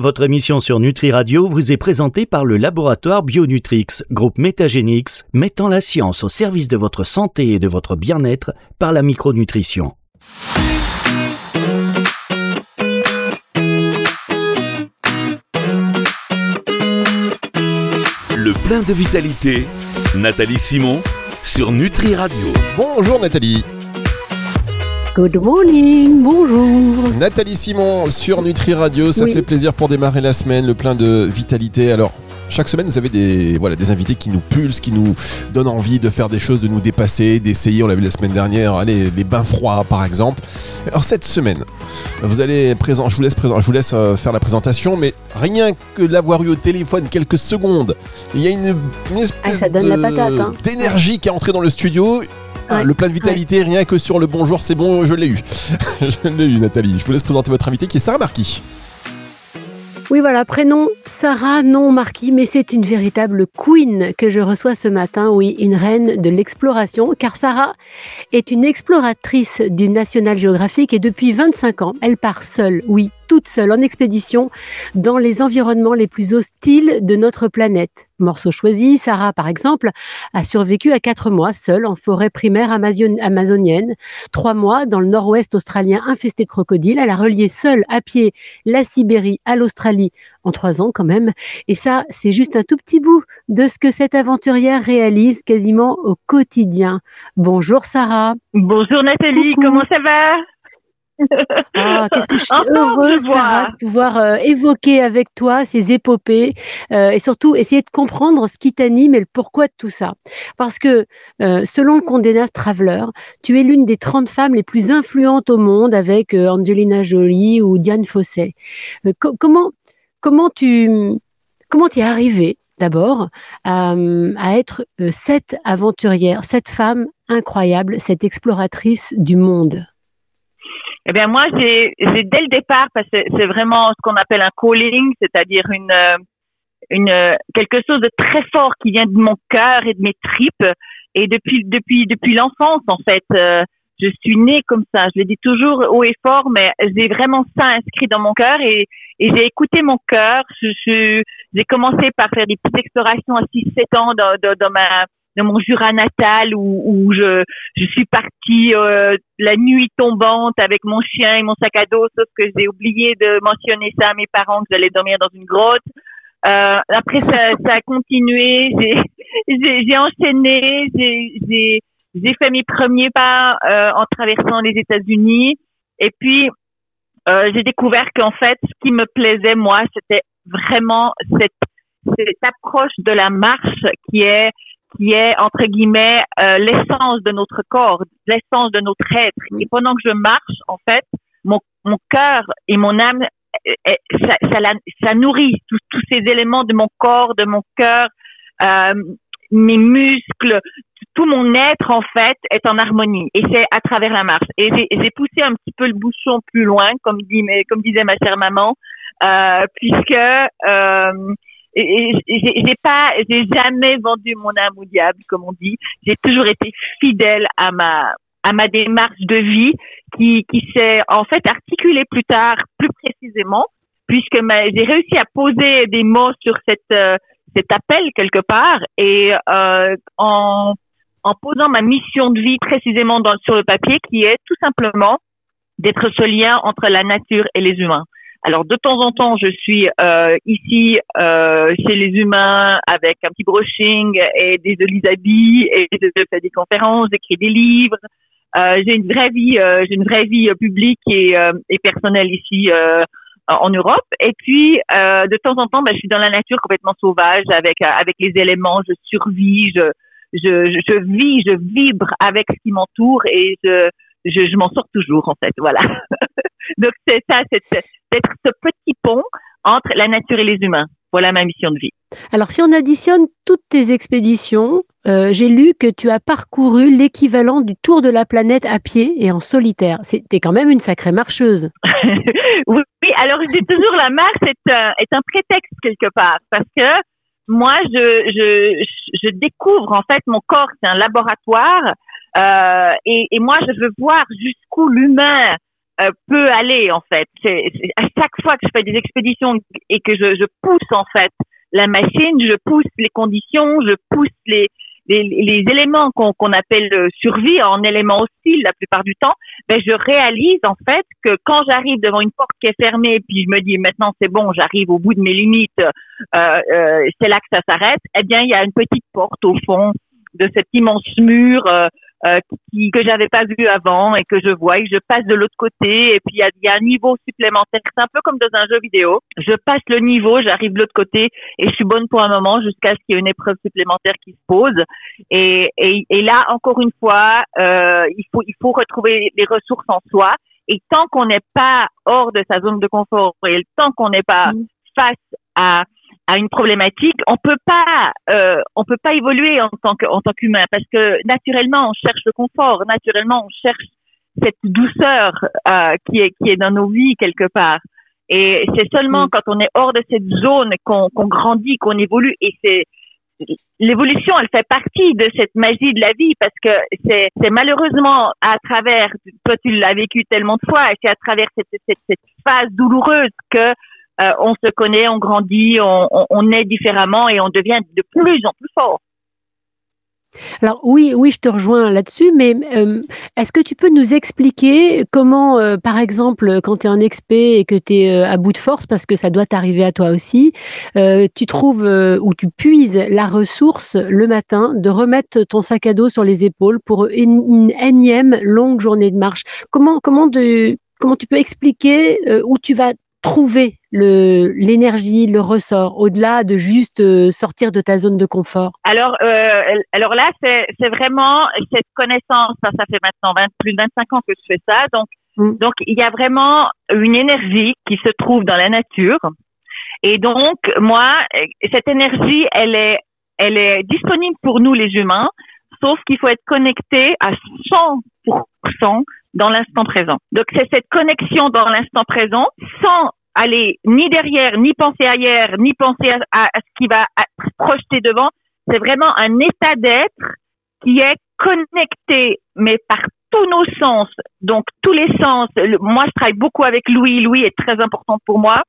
Votre émission sur Nutri Radio vous est présentée par le laboratoire Bionutrix, groupe Métagénix, mettant la science au service de votre santé et de votre bien-être par la micronutrition. Le plein de vitalité, Nathalie Simon sur Nutri Radio. Bonjour Nathalie. Good morning, bonjour. Nathalie Simon sur Nutri Radio, ça Oui. fait plaisir pour démarrer la semaine, le plein de vitalité. Alors, chaque semaine, vous avez des, voilà, des invités qui nous pulsent, qui nous donnent envie de faire des choses, de nous dépasser, d'essayer. On l'a vu la semaine dernière, allez, les bains froids par exemple. Alors, cette semaine, vous allez présent, je vous laisse, présent, je vous laisse euh, faire la présentation, mais rien que l'avoir eu au téléphone quelques secondes, il y a une, une espèce Ah, hein. d'énergie qui est entrée dans le studio. Ah, le plein de vitalité, rien que sur le bonjour, c'est bon, je l'ai eu. je l'ai eu, Nathalie. Je vous laisse présenter votre invité qui est Sarah Marquis. Oui, voilà, prénom Sarah, non Marquis, mais c'est une véritable queen que je reçois ce matin, oui, une reine de l'exploration, car Sarah est une exploratrice du National Geographic et depuis 25 ans, elle part seule, oui, toute seule en expédition dans les environnements les plus hostiles de notre planète. Morceau choisi, Sarah, par exemple, a survécu à quatre mois seule en forêt primaire amazonienne, trois mois dans le nord-ouest australien infesté de crocodiles. Elle a relié seule à pied la Sibérie à l'Australie en trois ans quand même. Et ça, c'est juste un tout petit bout de ce que cette aventurière réalise quasiment au quotidien. Bonjour Sarah. Bonjour Nathalie, Coucou. comment ça va? Ah, qu'est-ce que je suis Enfin, heureuse. Sarah, de pouvoir euh, évoquer avec toi ces épopées euh, et surtout essayer de comprendre ce qui t'anime et le pourquoi de tout ça. Parce que, euh, selon le Condé Nast Traveler, tu es l'une des 30 femmes les plus influentes au monde avec Angelina Jolie ou Diane. Euh, co- comment, comment tu comment es arrivée d'abord à, à être cette aventurière, cette femme incroyable, cette exploratrice du monde? Eh bien moi, j'ai, j'ai dès le départ, parce que c'est vraiment ce qu'on appelle un calling, c'est-à-dire une, euh, une euh, quelque chose de très fort qui vient de mon cœur et de mes tripes. Et depuis depuis depuis l'enfance, en fait, euh, je suis née comme ça. Je le dis toujours haut et fort, mais j'ai vraiment ça inscrit dans mon cœur et, et j'ai écouté mon cœur. Je, je- j'ai commencé par faire des petites explorations à 6-7 ans dans, dans, dans ma dans mon Jura natal où, je, suis partie euh, la nuit tombante avec mon chien et mon sac à dos, sauf que j'ai oublié de mentionner ça à mes parents que j'allais dormir dans une grotte. Euh, après, ça, a continué. J'ai, enchaîné. J'ai, fait mes premiers pas euh, en traversant les États-Unis. Et puis, j'ai découvert qu'en fait, ce qui me plaisait moi, c'était vraiment cette, cette approche de la marche qui est qui est entre guillemets euh, l'essence de notre corps, l'essence de notre être. Et pendant que je marche, en fait, mon, mon cœur et mon âme, euh, euh, ça, ça, la- ça nourrit tous, tous ces éléments de mon corps, de mon cœur, euh, mes muscles, tout mon être en fait est en harmonie. Et c'est à travers la marche. Et j'ai poussé un petit peu le bouchon plus loin, comme dit, mais comme disait ma chère maman, euh, puisque euh, et- j'ai pas, j'ai jamais vendu mon âme au diable, comme on dit. J'ai toujours été fidèle à ma à ma démarche de vie qui qui s'est en fait articulée plus tard, plus précisément, puisque j'ai réussi à poser des mots sur cette euh, cet appel quelque part et euh, en en posant ma mission de vie précisément dans, sur le papier, qui est tout simplement d'être ce lien entre la nature et les humains. Alors de temps en temps, je suis euh, ici euh, chez les humains avec un petit brushing et des jolis habits et je fais des conférences, j'écris des livres. Euh, j'ai une vraie vie, euh, j'ai une vraie vie euh, publique et, euh, et personnelle ici en Europe. Et puis de temps en temps, ben, je suis dans la nature complètement sauvage avec avec les éléments. Je survis, je, je, je vis, je vibre avec ce qui m'entoure et je je, je m'en sors toujours en fait. Voilà. Donc c'est ça, c'est d'être ce petit pont entre la nature et les humains. Voilà ma mission de vie. Alors, si on additionne toutes tes expéditions, euh, j'ai lu que tu as parcouru l'équivalent du tour de la planète à pied et en solitaire. C'était quand même une sacrée marcheuse. oui, oui, alors dis toujours la marche est un, est un prétexte quelque part parce que moi je, je, je découvre en fait mon corps c'est un laboratoire euh, et, et moi je veux voir jusqu'où l'humain euh, peut aller en fait. C'est à chaque fois que je fais des expéditions et que je, je pousse en fait la machine, je pousse les conditions, je pousse les les, les éléments qu'on qu'on appelle euh, survie en éléments hostiles la plupart du temps, ben je réalise en fait que quand j'arrive devant une porte qui est fermée, puis je me dis maintenant c'est bon, j'arrive au bout de mes limites, euh, euh, c'est là que ça s'arrête. Eh bien, il y a une petite porte au fond de cet immense mur euh, qui, que j'avais pas vu avant et que je vois et je passe de l'autre côté et puis il y a, y a, un niveau supplémentaire. C'est un peu comme dans un jeu vidéo. Je passe le niveau, j'arrive de l'autre côté et je suis bonne pour un moment jusqu'à ce qu'il y ait une épreuve supplémentaire qui se pose. Et, et, et là, encore une fois, euh, il faut il faut retrouver les ressources en soi. Et tant qu'on n'est pas hors de sa zone de confort et tant qu'on n'est pas mmh. face à à une problématique, on peut pas, euh, on peut pas évoluer en tant que, en tant qu'humain parce que naturellement on cherche le confort, naturellement on cherche cette douceur euh, qui est qui est dans nos vies quelque part. Et c'est seulement mm. quand on est hors de cette zone qu'on grandit, qu'on évolue. Et c'est l'évolution, elle fait partie de cette magie de la vie parce que c'est c'est malheureusement à travers, toi tu l'as vécu tellement de fois, et c'est à travers cette, cette, cette phase douloureuse que euh, on se connaît, on grandit, on, on, on, est différemment et on devient de plus en plus fort. Alors oui, oui, je te rejoins là-dessus, mais euh, est-ce que tu peux nous expliquer comment, euh, par exemple, quand tu es un expé et que tu es euh, à bout de force, parce que ça doit t'arriver à toi aussi, euh, tu trouves ou tu puises la ressource le matin de remettre ton sac à dos sur les épaules pour une, une énième longue journée de marche? Comment, comment, de, comment tu peux expliquer où tu vas trouver l'énergie, le ressort, au-delà de juste euh, sortir de ta zone de confort? Alors, euh, alors là, c'est c'est vraiment cette connaissance. Ça, ça fait maintenant 20, plus de 25 ans que je fais ça. Donc, mm. donc il y a vraiment une énergie qui se trouve dans la nature. Et donc, moi, cette énergie, elle est elle est disponible pour nous les humains, sauf qu'il faut être connecté à 100% dans l'instant présent. Donc c'est cette connexion dans l'instant présent sans aller ni derrière, ni penser ailleurs, ni penser à, ce qui va être projeté devant. C'est vraiment un état d'être qui est connecté, mais par tous nos sens. Donc tous les sens. moi, je travaille beaucoup avec Louis. Louis est très important pour moi.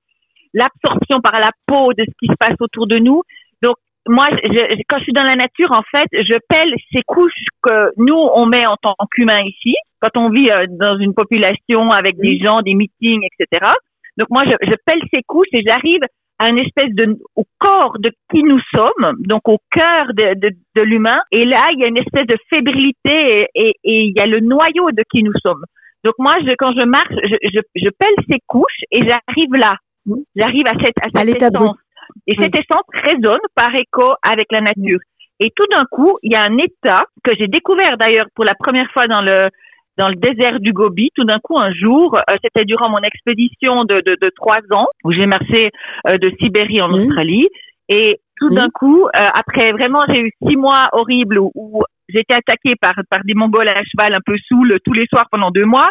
L'absorption par la peau de ce qui se passe autour de nous. Donc moi, je, quand je suis dans la nature, en fait, je pèle ces couches que nous, on met en tant qu'humains ici, quand on vit euh, dans une population avec des gens, des meetings, etc. Donc moi, je, je pèle ces couches et j'arrive à une espèce de au corps de qui nous sommes, donc au cœur de, de, de l'humain. Et là, il y a une espèce de fébrilité et, et, il y a le noyau de qui nous sommes. Donc moi, je, quand je marche, je, je, je pèle ces couches et j'arrive là. J'arrive à cette, à cette essence. Et cette essence résonne par écho avec la nature. Et tout d'un coup, il y a un état que j'ai découvert d'ailleurs pour la première fois dans le dans le désert du Gobi. Tout d'un coup, un jour, euh, c'était durant mon expédition de, de, de trois ans où j'ai marché euh, de Sibérie en Australie. Et tout d'un coup, euh, après vraiment, j'ai eu six mois horribles où, où j'étais attaquée par, par des Mongols à cheval un peu saoul tous les soirs pendant deux mois.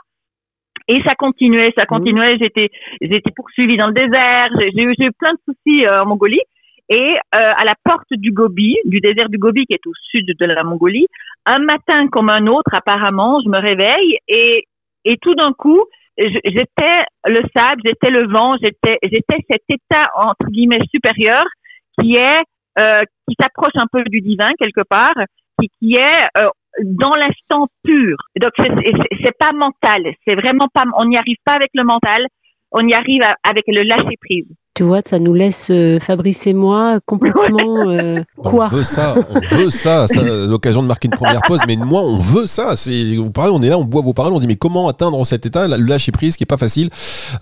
Et ça continuait, ça continuait. J'étais, j'étais poursuivie dans le désert. J'ai eu, eu plein de soucis en Mongolie. Et euh, à la porte du Gobi, du désert du Gobi qui est au sud de la Mongolie, un matin comme un autre, apparemment, je me réveille et, et tout d'un coup, j'étais le sable, j'étais le vent, j'étais j'étais cet état entre guillemets supérieur qui est euh, qui s'approche un peu du divin quelque part, qui, qui est euh, dans l'instant pur. Donc c'est pas mental, c'est vraiment pas, on n'y arrive pas avec le mental, on y arrive avec le lâcher prise. Tu vois, ça nous laisse euh, Fabrice et moi complètement euh, quoi On veut ça, on veut ça. ça L'occasion de marquer une première pause, mais moi, on veut ça. C'est vous parlez, on est là, on boit vos paroles, on dit mais comment atteindre cet état, le lâcher prise, qui est pas facile.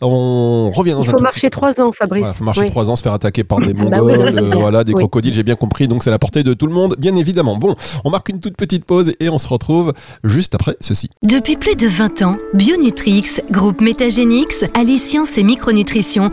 On revient dans Il faut marcher trois ans, Fabrice. Il faut marcher trois ans, se faire attaquer par des bah mongols, euh, voilà, des crocodiles. J'ai bien compris. Donc c'est la portée de tout le monde, bien évidemment. Bon, on marque une toute petite pause et on se retrouve juste après ceci. Depuis plus de 20 ans, Bionutrix, groupe Métagénix, allie science et micronutrition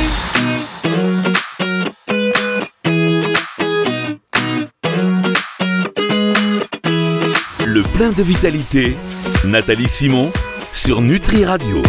De vitalité, Nathalie Simon sur Nutri Radio.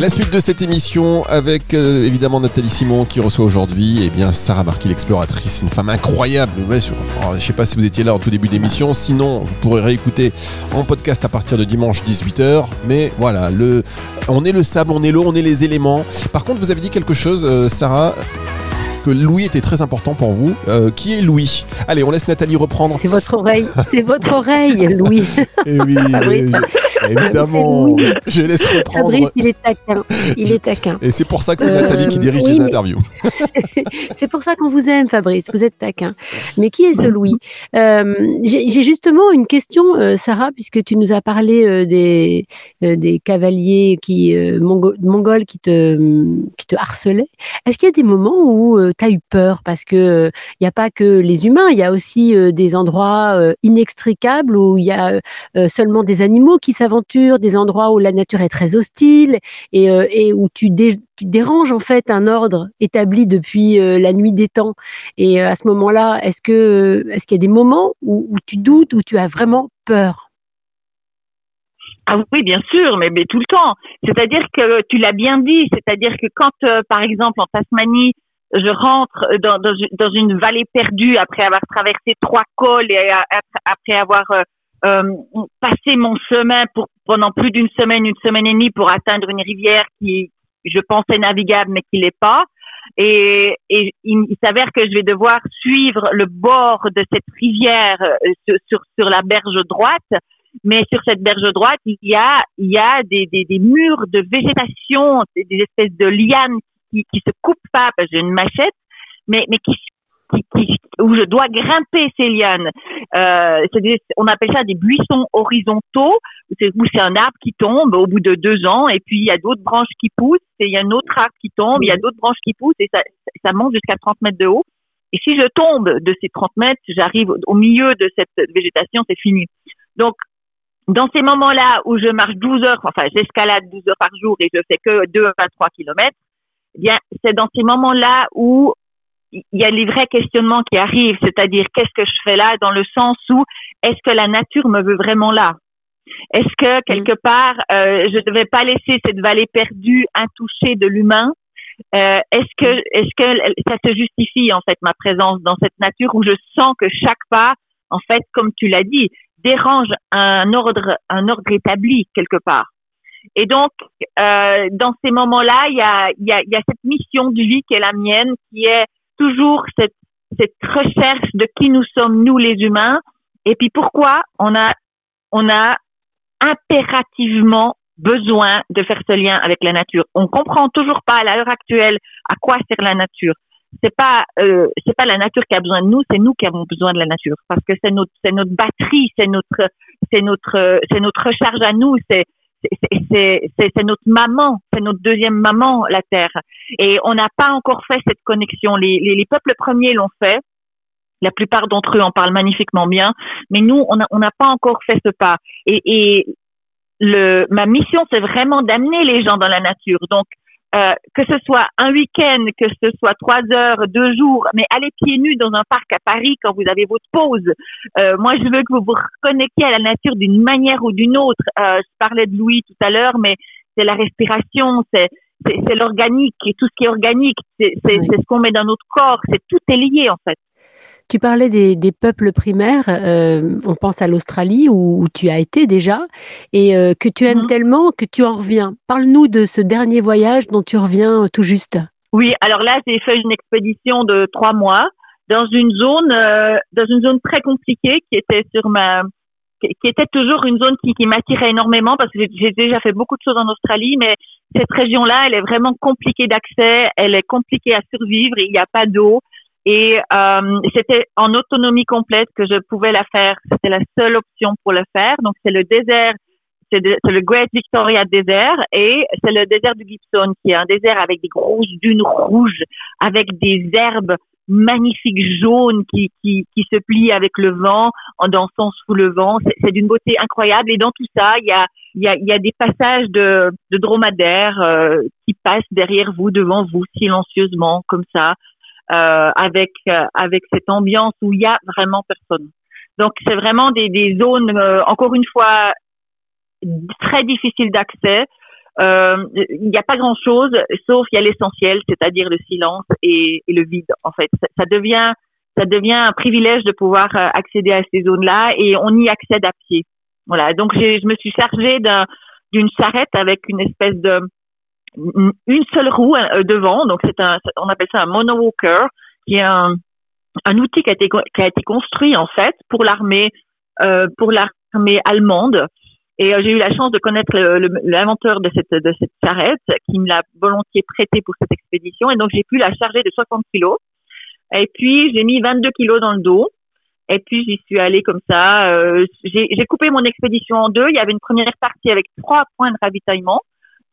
La suite de cette émission avec euh, évidemment Nathalie Simon qui reçoit aujourd'hui eh bien Sarah Marquis l'exploratrice, une femme incroyable. Ouais, sur- alors, je sais pas si vous étiez là au tout début d'émission, sinon vous pourrez réécouter en podcast à partir de dimanche 18h. Mais voilà, le, on est le sable, on est l'eau, on est les éléments. Par contre, vous avez dit quelque chose, euh, Sarah, que Louis était très important pour vous. Euh, qui est Louis? Allez, on laisse Nathalie reprendre. C'est votre oreille, c'est votre oreille, Louis. Oui, eh, évidemment, C'est Louis. je laisse reprendre. Fabrice, il est taquin. Il est taquin. Et c'est pour ça que c'est Euh, Nathalie qui dirige oui, les interviews. C'est pour ça qu'on vous aime, Fabrice. Vous êtes taquin. Mais qui est ce Louis? Euh, J'ai justement une question, euh, Sarah, puisque tu nous as parlé euh, des, euh, des cavaliers qui, euh, mongo- mongols qui te, qui te harcelaient. Est-ce qu'il y a des moments où tu as eu peur? Parce que il n'y a pas que les humains, il y a aussi euh, des endroits euh, inextricables où il y a euh, seulement des animaux qui s'aventurent, des endroits où la nature est très hostile et, euh, où tu, dé- tu déranges en fait un ordre établi depuis euh, la nuit des temps. Et euh, à ce moment-là, est-ce que est-ce qu'il y a des moments où, tu doutes, où tu as vraiment peur? Ah oui, bien sûr, mais, tout le temps. C'est-à-dire que tu l'as bien dit, c'est-à-dire que quand, par exemple, en Tasmanie, je rentre dans, une vallée perdue après avoir traversé trois cols et après avoir euh, passé mon chemin pour pendant plus d'une semaine, une semaine et demie pour atteindre une rivière qui, je pensais navigable, mais qui l'est pas. Et, et il, s'avère que je vais devoir suivre le bord de cette rivière euh, sur, sur, sur la berge droite mais sur cette berge droite, il y a, il y a des, des, des murs de végétation, des espèces de lianes qui, qui se coupent pas, parce que j'ai une machette, mais, mais qui, qui, qui- où je dois grimper ces lianes. Euh, des- on appelle ça des buissons horizontaux, où c'est, un arbre qui tombe au bout de deux ans, et puis il y a d'autres branches qui poussent, et il y a un autre arbre qui tombe, il y a d'autres branches qui poussent, et ça, ça monte jusqu'à 30 mètres de haut. Et si je tombe de ces 30 mètres, j'arrive au- au milieu de cette végétation, c'est fini. Donc, dans ces moments-là où je marche 12 heures, enfin j'escalade 12 heures par jour et je fais que 2 à 3 kilomètres, eh bien c'est dans ces moments-là où il y a les vrais questionnements qui arrivent, c'est-à-dire qu'est-ce que je fais là dans le sens où est-ce que la nature me veut vraiment là? Est-ce que quelque part euh, je ne devais pas laisser cette vallée perdue intouchée de l'humain? Euh, Est-ce que est-ce que ça se justifie en fait ma présence dans cette nature où je sens que chaque pas en fait comme tu l'as dit dérange un ordre, un ordre établi quelque part? Et donc, euh, dans ces moments-là, il y a, il y, a, il y a cette mission de vie qui est la mienne, qui est toujours cette, recherche de qui nous sommes, nous les humains, et puis pourquoi on a, on a impérativement besoin de faire ce lien avec la nature. On comprend toujours pas à l'heure actuelle à quoi sert la nature. C'est pas euh, c'est pas la nature qui a besoin de nous, c'est nous qui avons besoin de la nature. Parce que c'est notre c'est notre batterie, c'est notre c'est notre c'est notre recharge à nous, c'est c'est notre maman, c'est notre deuxième maman la terre et on n'a pas encore fait cette connexion. Les les, les peuples premiers l'ont fait. La plupart d'entre eux en parlent magnifiquement bien, mais nous on a, on n'a pas encore fait ce pas. Et, et le ma mission c'est vraiment d'amener les gens dans la nature. Donc euh, que ce soit un week-end, que ce soit trois heures, deux jours, mais aller pieds nus dans un parc à Paris quand vous avez votre pause. Euh, moi, je veux que vous vous reconnectiez à la nature d'une manière ou d'une autre. Euh, je parlais de Louis tout à l'heure, mais c'est la respiration, c'est c'est l'organique, et tout ce qui est organique, c'est oui. ce qu'on met dans notre corps, c'est tout est lié en fait. Tu parlais des, des peuples primaires, euh, on pense à l'Australie où, où, tu as été déjà et euh, que tu aimes mmh. tellement que tu en reviens. Parle-nous de ce dernier voyage dont tu reviens tout juste. Oui, alors là j'ai fait une expédition de trois mois dans une zone euh, dans une zone très compliquée qui était sur ma qui était toujours une zone qui, qui m'attirait énormément parce que j'ai déjà fait beaucoup de choses en Australie, mais cette région-là, elle est vraiment compliquée d'accès, elle est compliquée à survivre, il n'y a pas d'eau. Et euh, c'était en autonomie complète que je pouvais la faire. C'était la seule option pour le faire. Donc c'est le désert, c'est le Great Victoria Desert et c'est le désert du Gibson qui est un désert avec des grosses dunes rouges, avec des herbes magnifiques jaunes qui, qui, qui se plient avec le vent en dansant sous le vent. C'est d'une beauté incroyable. Et dans tout ça, il y a, il y a, il y a des passages de, de dromadaires euh, qui passent derrière vous, devant vous, silencieusement, comme ça. Euh, avec euh, avec cette ambiance où il y a vraiment personne. Donc c'est vraiment des, des zones, euh, encore une fois, très difficiles d'accès. Euh, il n'y a pas grand-chose, sauf il y a l'essentiel, c'est-à-dire le silence et, le vide. En fait, ça, devient ça devient un privilège de pouvoir euh, accéder à ces zones-là et on y accède à pied. Voilà. Donc je me suis chargée d'une charrette avec une espèce de une seule roue euh, devant. Donc c'est un, on appelle ça un monowalker, qui est un, un outil qui a été qui a été construit en fait pour l'armée euh, pour l'armée allemande. Et euh, j'ai eu la chance de connaître l'inventeur de cette de cette charrette qui me l'a volontiers prêté pour cette expédition. Et donc j'ai pu la charger de 60 kilos. Et puis j'ai mis 22 kilos dans le dos. Et puis j'y suis allée comme ça. Euh, j'ai coupé mon expédition en deux. Il y avait une première partie avec trois points de ravitaillement.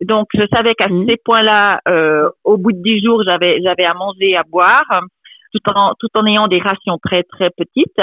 Donc je savais qu'à mmh. ces points-là, euh, au bout de dix jours, j'avais j'avais à manger, à boire, tout en tout en ayant des rations très très petites.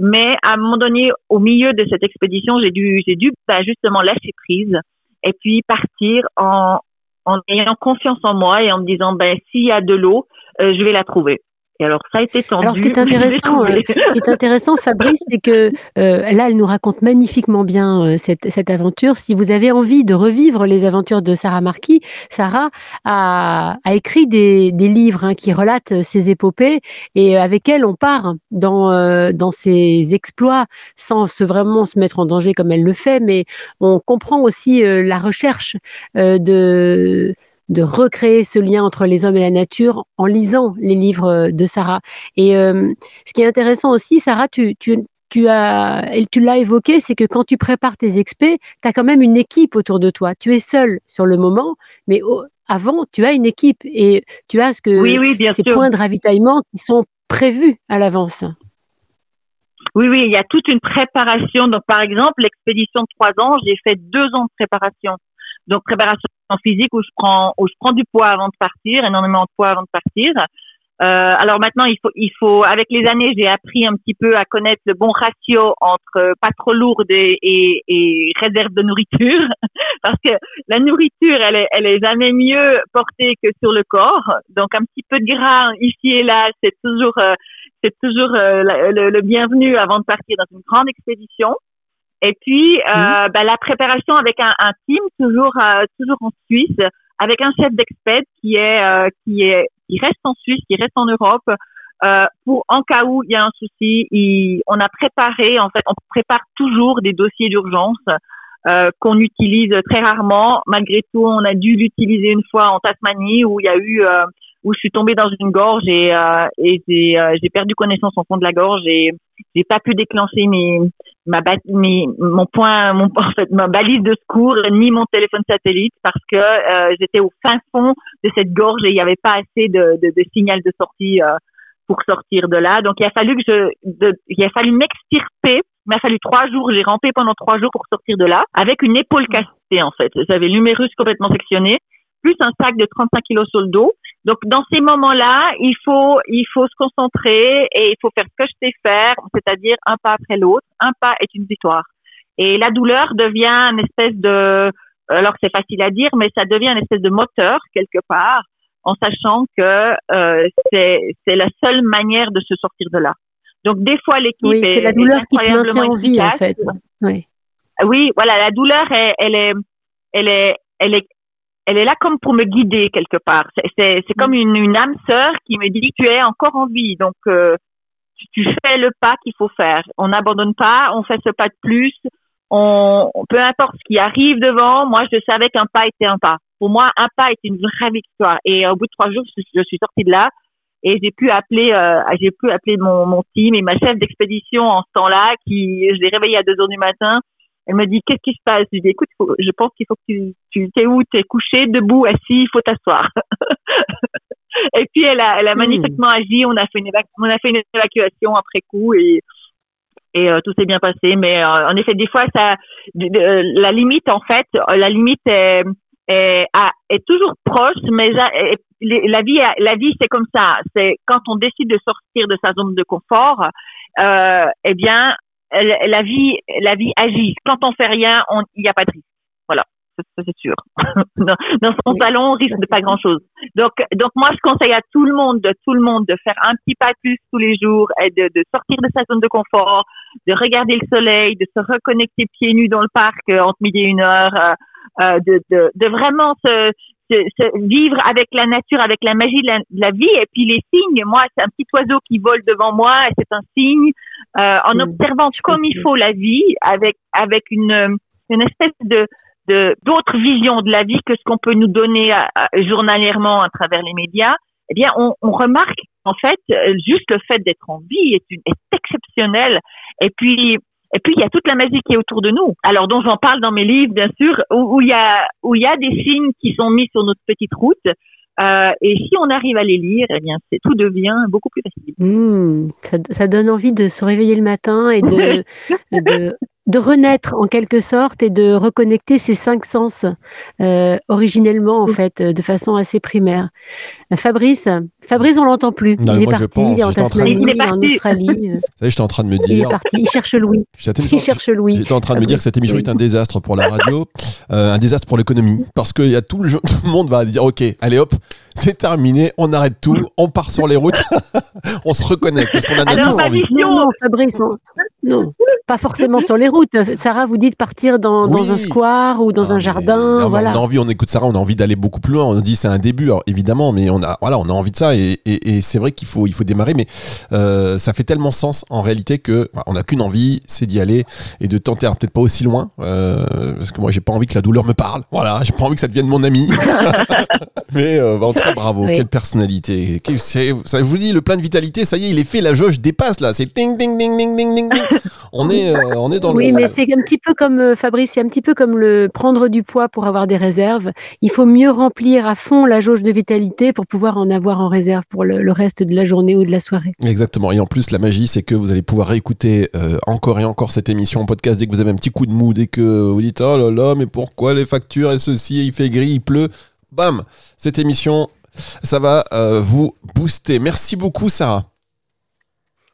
Mais à un moment donné, au milieu de cette expédition, j'ai dû j'ai dû bah, justement lâcher prise et puis partir en en ayant confiance en moi et en me disant ben s'il y a de l'eau, euh, je vais la trouver alors, ça a été tendu. Alors, ce qui est intéressant, euh, ce qui est intéressant Fabrice, c'est que euh, là, elle nous raconte magnifiquement bien euh, cette, cette, aventure. Si vous avez envie de revivre les aventures de Sarah Marquis, Sarah a, a écrit des, des livres hein, qui relatent ses épopées et avec elle, on part dans, dans ses exploits sans se, vraiment se mettre en danger comme elle le fait, mais on comprend aussi la recherche de de recréer ce lien entre les hommes et la nature en lisant les livres euh, de Sarah. Et euh, ce qui est intéressant aussi, Sarah, tu, tu, tu as, tu l'as évoqué, c'est que quand tu prépares tes expés, tu as quand même une équipe autour de toi. Tu es seul sur le moment, mais avant, tu as une équipe et tu as ce que ces points de ravitaillement qui sont prévus à l'avance. Oui, oui, il y a toute une préparation. Donc, par exemple, l'expédition de trois ans, j'ai fait deux ans de préparation. Donc, préparation physique où je prends où je prends du poids avant de partir, énormément de poids avant de partir. Euh, alors maintenant, il faut, il faut, avec les années, j'ai appris un petit peu à connaître le bon ratio entre pas trop lourde et, réserve de nourriture, parce que la nourriture, elle est, elle est jamais mieux portée que sur le corps. Donc un petit peu de gras ici et là, c'est toujours, euh, c'est toujours euh, le, bienvenu avant de partir dans une grande expédition. Et puis euh, bah, la préparation avec un, un team toujours euh, toujours en Suisse avec un chef d'expert qui est euh, qui est qui reste en Suisse, qui reste en Europe euh, pour en cas où il y a un souci, il, on a préparé en fait on prépare toujours des dossiers d'urgence qu'on utilise très rarement. Malgré tout, on a dû l'utiliser une fois en Tasmanie où il y a eu où je suis tombée dans une gorge et, euh, et j'ai, euh, j'ai perdu connaissance au fond de la gorge et j'ai pas pu déclencher mes, ma mes, mon point, mon, en fait, ma balise de secours ni mon téléphone satellite parce que euh, j'étais au fin fond de cette gorge et il n'y avait pas assez de, de, de signal de sortie pour sortir de là. Donc il a fallu que je, de, il a fallu m'extirper. Il m'a fallu trois jours. J'ai rampé pendant trois jours pour sortir de là avec une épaule cassée en fait. J'avais l'humérus complètement sectionné plus un sac de 35 kilos sur le dos. Donc dans ces moments-là, il faut il faut se concentrer et il faut faire ce que je sais faire, c'est-à-dire un pas après l'autre. Un pas est une victoire. Et la douleur devient une espèce de alors c'est facile à dire, mais ça devient une espèce de moteur quelque part, en sachant que euh, c'est c'est la seule manière de se sortir de là. Donc des fois l'équipe oui, c'est la douleur qui te maintient en vie en fait. Oui. Oui, voilà, la douleur elle est elle est elle est elle est là comme pour me guider quelque part. C'est comme une, une, âme sœur qui me dit tu es encore en vie, donc euh, tu, fais le pas qu'il faut faire. On n'abandonne pas, on fait ce pas de plus. On, peu importe ce qui arrive devant, moi je savais qu'un pas était un pas. Pour moi, un pas est une vraie victoire. Et au bout de trois jours, je, suis sortie de là et j'ai pu appeler, euh, j'ai pu appeler mon, mon team et ma chef d'expédition en ce temps-là, qui je l'ai réveillée à deux heures du matin elle me dit qu'est-ce qui se passe? Je lui dis écoute, je pense qu'il faut que tu, tu es où? Tu es couché, debout, assis, il faut t'asseoir. et puis elle a, elle a hmm. magnifiquement agi. On a fait une on a fait une évacuation après coup et et euh, tout s'est bien passé. Mais euh, en effet, des fois, ça, la limite en fait, la limite est est, est toujours proche, mais la vie, la vie, c'est comme ça. C'est quand on décide de sortir de sa zone de confort, euh, eh bien, la vie, la vie agit. Quand on fait rien, il n'y a pas de risque. Voilà, ça, c'est sûr. dans, son salon, on risque de pas grand chose. Donc, donc moi, je conseille à tout le monde, de tout le monde, de faire un petit pas plus tous les jours et de, de sortir de sa zone de confort, de regarder le soleil, de se reconnecter pieds nus dans le parc euh, entre midi et une heure, euh, euh, de, de, de vraiment se, se, se vivre avec la nature, avec la magie de la, de la vie. Et puis les signes, moi, c'est un petit oiseau qui vole devant moi, et c'est un signe. Euh, en Mm, observant comme il faut la vie, avec avec une une espèce de de d'autres visions de la vie que ce qu'on peut nous donner à- à- journalièrement à travers les médias, eh bien, on, on remarque en fait euh, juste le fait d'être en vie est, une, est exceptionnel. Et puis et puis il y a toute la magie qui est autour de nous. Alors dont j'en parle dans mes livres, bien sûr, où, où il y a où il y a des signes qui sont mis sur notre petite route. Euh, et si on arrive à les lire, eh bien, c'est tout devient beaucoup plus facile. Mmh, ça, ça donne envie de se réveiller le matin et de, de, de renaître en quelque sorte et de reconnecter ses cinq sens euh, originellement en fait euh, de façon assez primaire. Fabrice, Fabrice on l'entend plus. Non, il est parti, pense, il est en Tasmanie, Il est il est en parti. Australie. euh, Ça j'étais en train de me il est dire. parti, il cherche Louis. Il cherche Louis. J'étais en train de me dire que cette émission Oui. est un désastre pour la radio, euh, un désastre pour l'économie, parce que y a tout, le, tout le monde va dire ok, allez hop, c'est terminé, on arrête tout, on part sur les routes, on se reconnecte parce qu'on en a Alors, tous ma envie. vie- Non, non, Fabrice, on- non, pas forcément sur les routes. Sarah, vous dites partir dans, un square ou dans Non, un jardin, non, voilà. On a envie, on écoute Sarah, on a envie d'aller beaucoup plus loin. On dit c'est un début, alors, évidemment, mais on a, voilà, on a envie de ça et, et- et c'est vrai qu'il faut, il faut démarrer, mais euh, ça fait tellement sens en réalité que bah, on n'a qu'une envie, c'est d'y aller et de tenter. Alors peut-être pas aussi loin, euh, parce que moi j'ai pas envie que la douleur me parle. Voilà, j'ai pas envie que ça devienne mon ami. mais euh, bah, en tout cas, bravo, Oui. quelle personnalité. Quel- Ça, je vous dis, le plein de vitalité, ça y est, il est fait, la jauge dépasse là. C'est ding ding ding ding ding ding. ding. On est, euh, on est dans Oui, le. mais c'est un petit peu comme euh, Fabrice, c'est un petit peu comme le prendre du poids pour avoir des réserves. Il faut mieux remplir à fond la jauge de vitalité pour pouvoir en avoir en réserve pour le, le reste de la journée ou de la soirée. Exactement. Et en plus, la magie, c'est que vous allez pouvoir réécouter euh, encore et encore cette émission en podcast dès que vous avez un petit coup de mou, dès que vous dites oh là là, mais pourquoi les factures et ceci, il fait gris, il pleut. Bam Cette émission, ça va euh, vous booster. Merci beaucoup, Sarah.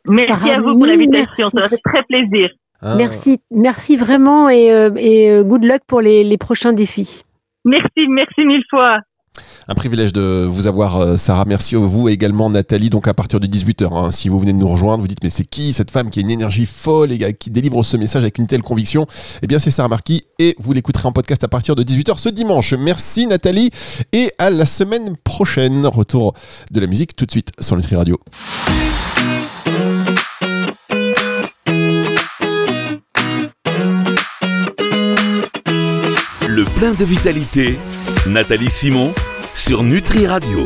Merci Sarah, à vous pour l'invitation, ça merci. m'a fait très plaisir. Hein Merci, merci vraiment et, euh, et euh, good luck pour les, les prochains défis. Merci, merci mille fois. Un privilège de vous avoir, euh, Sarah. Merci à vous et également, Nathalie. Donc, à partir de 18h, si vous venez de nous rejoindre, vous dites, mais c'est qui cette femme qui a une énergie folle et qui délivre ce message avec une telle conviction? Eh bien, c'est Sarah Marquis et vous l'écouterez en podcast à partir de 18h ce dimanche. Merci, Nathalie. Et à la semaine prochaine. Retour de la musique tout de suite sur Nutri Radio. Le plein de vitalité, Nathalie Simon sur Nutri Radio.